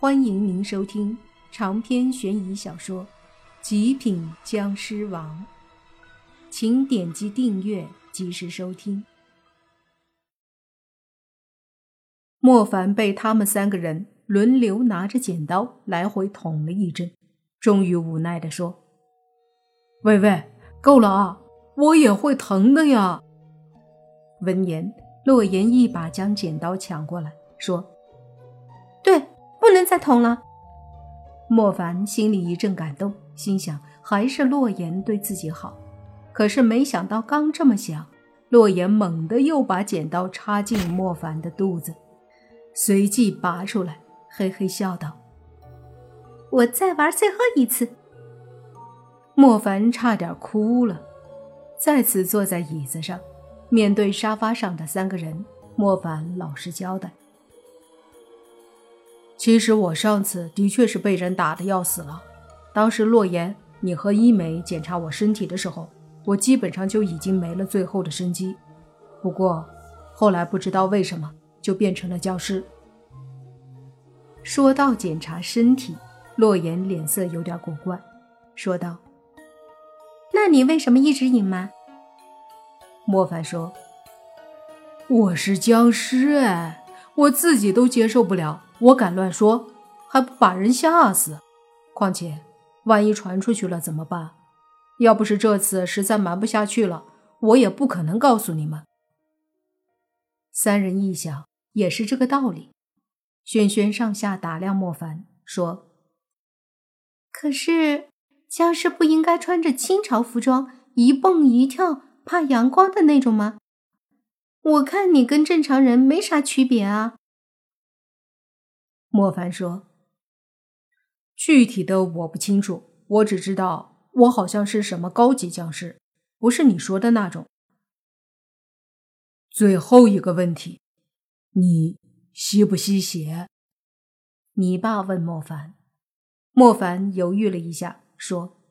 欢迎您收听长篇悬疑小说《极品僵尸王》，请点击订阅，及时收听。莫凡被他们三个人轮流拿着剪刀来回捅了一针，终于无奈地说：“喂喂，够了啊！我也会疼的呀。”闻言，洛言一把将剪刀抢过来，说：“对。”不能再捅了。莫凡心里一阵感动，心想还是洛言对自己好。可是没想到，刚这么想，洛言猛地又把剪刀插进莫凡的肚子，随即拔出来，嘿嘿笑道：“我再玩最后一次。”莫凡差点哭了，再次坐在椅子上，面对沙发上的三个人，莫凡老实交代。其实我上次的确是被人打的要死了。当时洛言，你和伊美检查我身体的时候，我基本上就已经没了最后的生机。不过后来不知道为什么就变成了僵尸。说到检查身体，洛言脸色有点古怪，说道：“那你为什么一直隐瞒？”莫凡说：“我是僵尸哎，我自己都接受不了。”我敢乱说，还不把人吓死？况且，万一传出去了怎么办？要不是这次实在瞒不下去了，我也不可能告诉你们。三人一想，也是这个道理。轩轩上下打量莫凡，说：“可是，僵尸不应该穿着清朝服装，一蹦一跳，怕阳光的那种吗？我看你跟正常人没啥区别啊。”莫凡说：“具体的我不清楚，我只知道我好像是什么高级僵尸，不是你说的那种。”最后一个问题，你吸不吸血？你爸问莫凡。莫凡犹豫了一下，说：“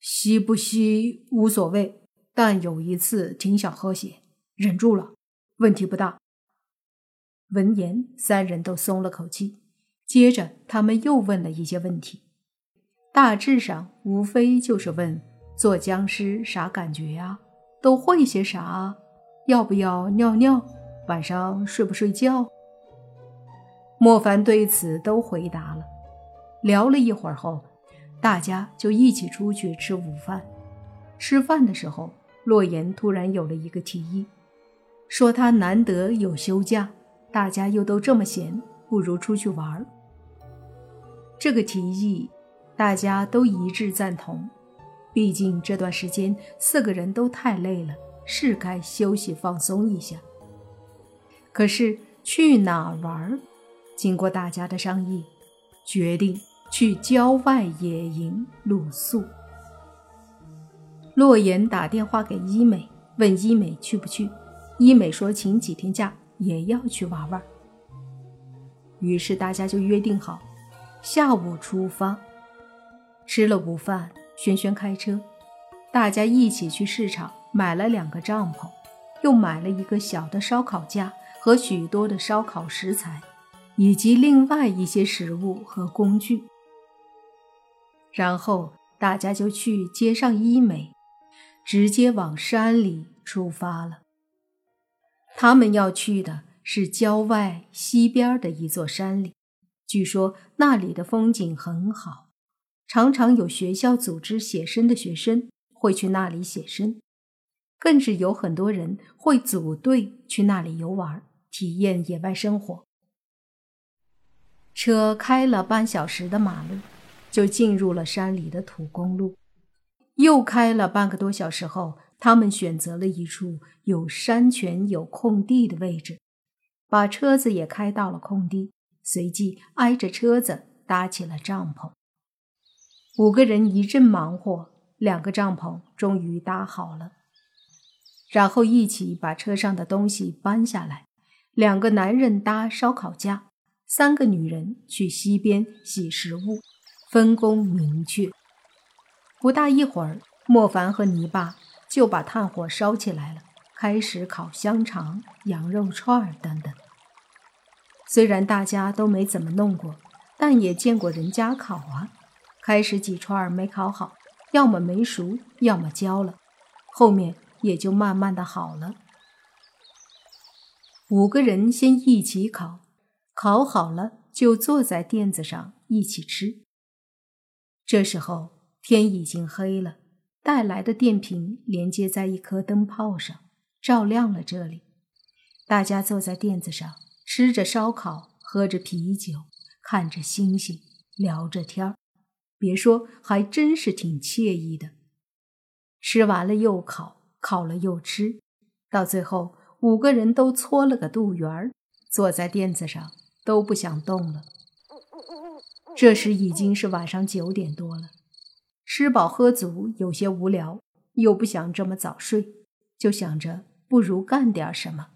吸不吸无所谓，但有一次挺想喝血，忍住了，问题不大。”闻言，三人都松了口气。接着，他们又问了一些问题，大致上无非就是问做僵尸啥感觉呀，都会些啥，要不要尿尿，晚上睡不睡觉。莫凡对此都回答了。聊了一会儿后，大家就一起出去吃午饭。吃饭的时候，洛言突然有了一个提议，说他难得有休假。大家又都这么闲，不如出去玩儿。这个提议，大家都一致赞同。毕竟这段时间四个人都太累了，是该休息放松一下。可是去哪玩？经过大家的商议，决定去郊外野营露宿。洛言打电话给医美，问医美去不去。医美说请几天假。也要去玩玩，于是大家就约定好，下午出发。吃了午饭，轩轩开车，大家一起去市场买了两个帐篷，又买了一个小的烧烤架和许多的烧烤食材，以及另外一些食物和工具。然后大家就去街上医美，直接往山里出发了。他们要去的是郊外西边的一座山里，据说那里的风景很好，常常有学校组织写生的学生会去那里写生，更是有很多人会组队去那里游玩，体验野外生活。车开了半小时的马路，就进入了山里的土公路。又开了半个多小时后。他们选择了一处有山泉、有空地的位置，把车子也开到了空地，随即挨着车子搭起了帐篷。五个人一阵忙活，两个帐篷终于搭好了，然后一起把车上的东西搬下来。两个男人搭烧烤架，三个女人去溪边洗食物，分工明确。不大一会儿，莫凡和泥巴。就把炭火烧起来了，开始烤香肠、羊肉串等等。虽然大家都没怎么弄过，但也见过人家烤啊。开始几串没烤好，要么没熟，要么焦了，后面也就慢慢的好了。五个人先一起烤，烤好了就坐在垫子上一起吃。这时候天已经黑了，带来的电瓶连接在一颗灯泡上，照亮了这里。大家坐在垫子上。吃着烧烤，喝着啤酒，看着星星，聊着天儿，别说，还真是挺惬意的。吃完了又烤，烤了又吃，到最后五个人都搓了个肚圆儿，坐在垫子上都不想动了。这时已经是晚上九点多了，吃饱喝足，有些无聊，又不想这么早睡，就想着不如干点什么。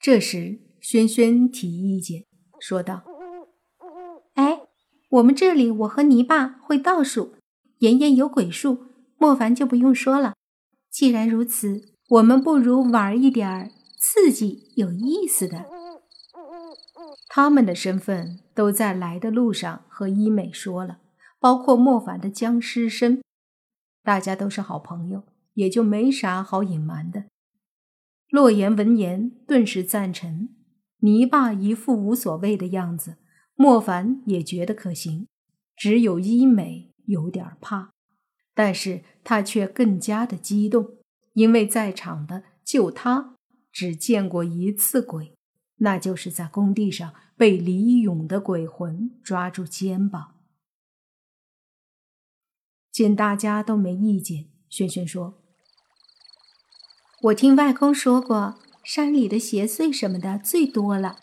这时，轩轩提意见说道：“哎，我们这里我和泥巴会倒数，妍妍有鬼术，莫凡就不用说了。既然如此，我们不如玩一点刺激、有意思的。”他们的身份都在来的路上和医美说了，包括莫凡的僵尸身，大家都是好朋友，也就没啥好隐瞒的。洛言闻言，顿时赞成。泥巴一副无所谓的样子，莫凡也觉得可行。只有医美有点怕，但是他却更加的激动，因为在场的就他只见过一次鬼，那就是在工地上被李勇的鬼魂抓住肩膀。见大家都没意见，轩轩说。我听外公说过，山里的邪祟什么的最多了，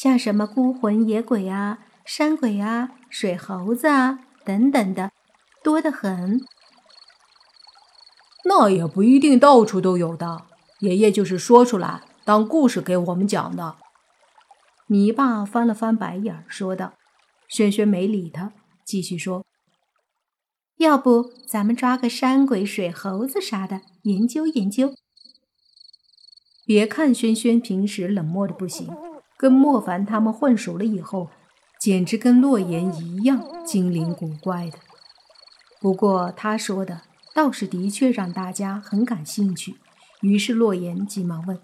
像什么孤魂野鬼啊、山鬼啊、水猴子啊等等的，多得很。那也不一定到处都有的，爷爷就是说出来当故事给我们讲的。泥巴翻了翻白眼，说道：“轩轩没理他，继续说，要不咱们抓个山鬼、水猴子啥的，研究研究。”别看轩轩平时冷漠的不行，跟莫凡他们混熟了以后，简直跟洛言一样精灵古怪的。不过他说的倒是的确让大家很感兴趣。于是洛言急忙问：“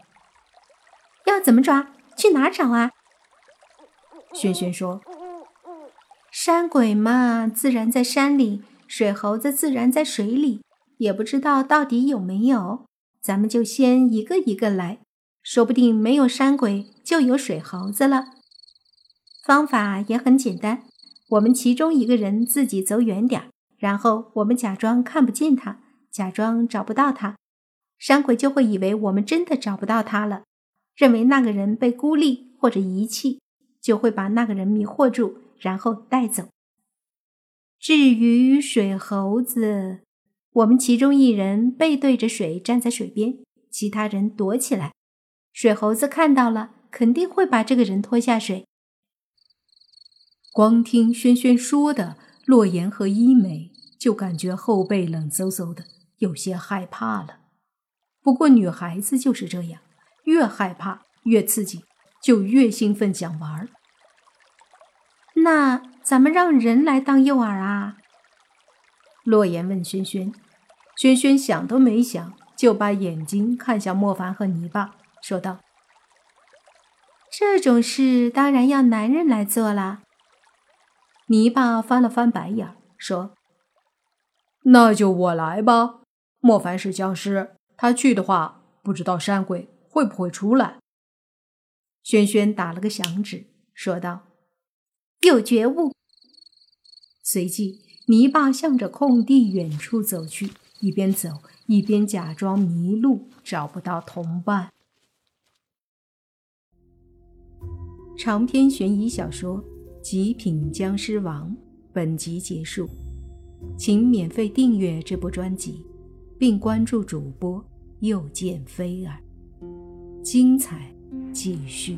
要怎么抓？去哪找啊？”轩轩说：“山鬼嘛，自然在山里；水猴子自然在水里，也不知道到底有没有。”咱们就先一个一个来，说不定没有山鬼就有水猴子了。方法也很简单，我们其中一个人自己走远点儿然后我们假装看不见他，假装找不到他，山鬼就会以为我们真的找不到他了，认为那个人被孤立或者遗弃，就会把那个人迷惑住，然后带走。至于水猴子。我们其中一人背对着水站在水边，其他人躲起来。水猴子看到了，肯定会把这个人拖下水。光听轩轩说的，洛言和伊美就感觉后背冷飕飕的，有些害怕了。不过女孩子就是这样，越害怕越刺激，就越兴奋想玩儿。那咱们让人来当诱饵啊？洛言问轩轩，轩轩想都没想，就把眼睛看向莫凡和泥巴，说道：“这种事当然要男人来做啦。”泥巴翻了翻白眼，说：“那就我来吧。莫凡是僵尸，他去的话，不知道山鬼会不会出来。”轩轩打了个响指，说道：“有觉悟。”随即。泥巴向着空地远处走去，一边走一边假装迷路，找不到同伴。长篇悬疑小说《极品僵尸王》本集结束，请免费订阅这部专辑，并关注主播又见菲儿，精彩继续。